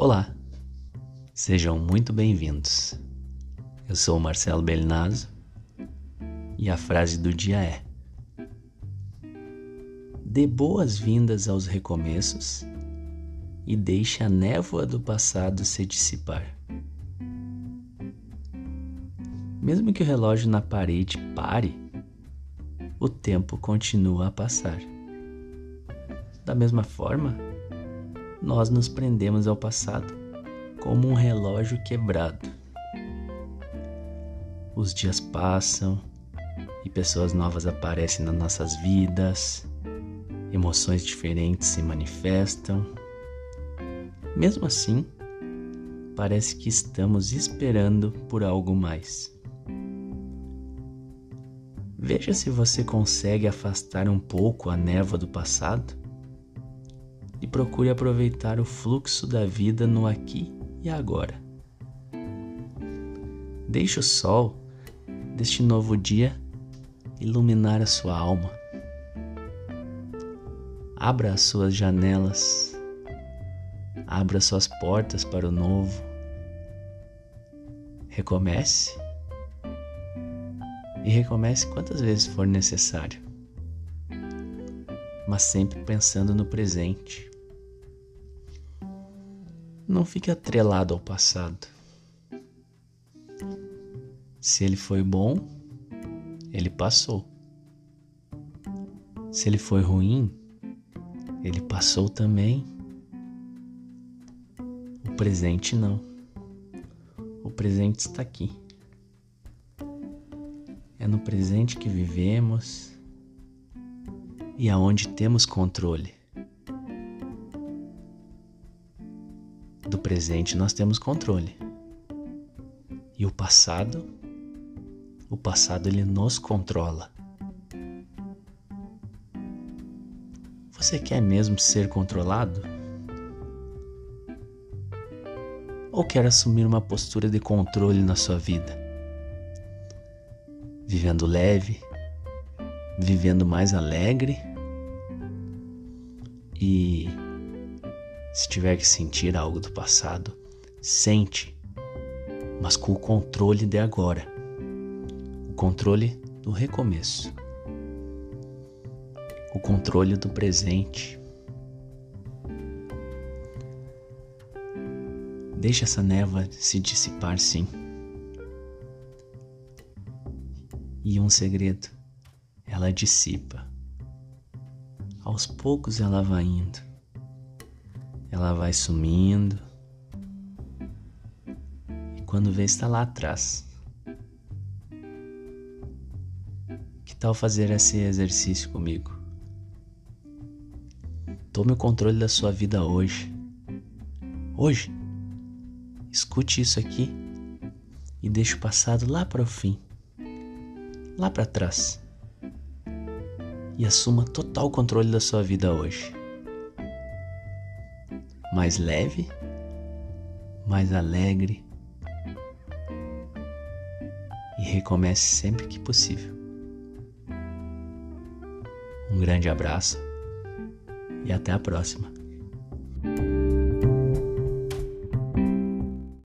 Olá, sejam muito bem-vindos. Eu sou Marcelo Belinazo e a frase do dia é: Dê boas-vindas aos recomeços e deixe a névoa do passado se dissipar. Mesmo que o relógio na parede pare, o tempo continua a passar. Da mesma forma, nós nos prendemos ao passado como um relógio quebrado. Os dias passam e pessoas novas aparecem nas nossas vidas, emoções diferentes se manifestam. Mesmo assim, parece que estamos esperando por algo mais. Veja se você consegue afastar um pouco a névoa do passado e procure aproveitar o fluxo da vida no aqui e agora. Deixe o sol deste novo dia iluminar a sua alma. Abra as suas janelas, abra suas portas para o novo. Recomece e recomece quantas vezes for necessário, mas sempre pensando no presente. Não fique atrelado ao passado. Se ele foi bom, ele passou. Se ele foi ruim, ele passou também. O presente não. O presente está aqui. É no presente que vivemos e aonde temos controle. Do presente nós temos controle. E o passado, o passado ele nos controla. Você quer mesmo ser controlado? Ou quer assumir uma postura de controle na sua vida? Vivendo leve, vivendo mais alegre e se tiver que sentir algo do passado, sente, mas com o controle de agora, o controle do recomeço, o controle do presente. Deixa essa névoa se dissipar, sim. E um segredo, ela dissipa. Aos poucos ela vai indo ela vai sumindo. E quando vê, está lá atrás. Que tal fazer esse exercício comigo? Tome o controle da sua vida hoje. Hoje. Escute isso aqui e deixe o passado lá para o fim, lá para trás. E assuma total controle da sua vida hoje mais leve, mais alegre e recomece sempre que possível. Um grande abraço e até a próxima.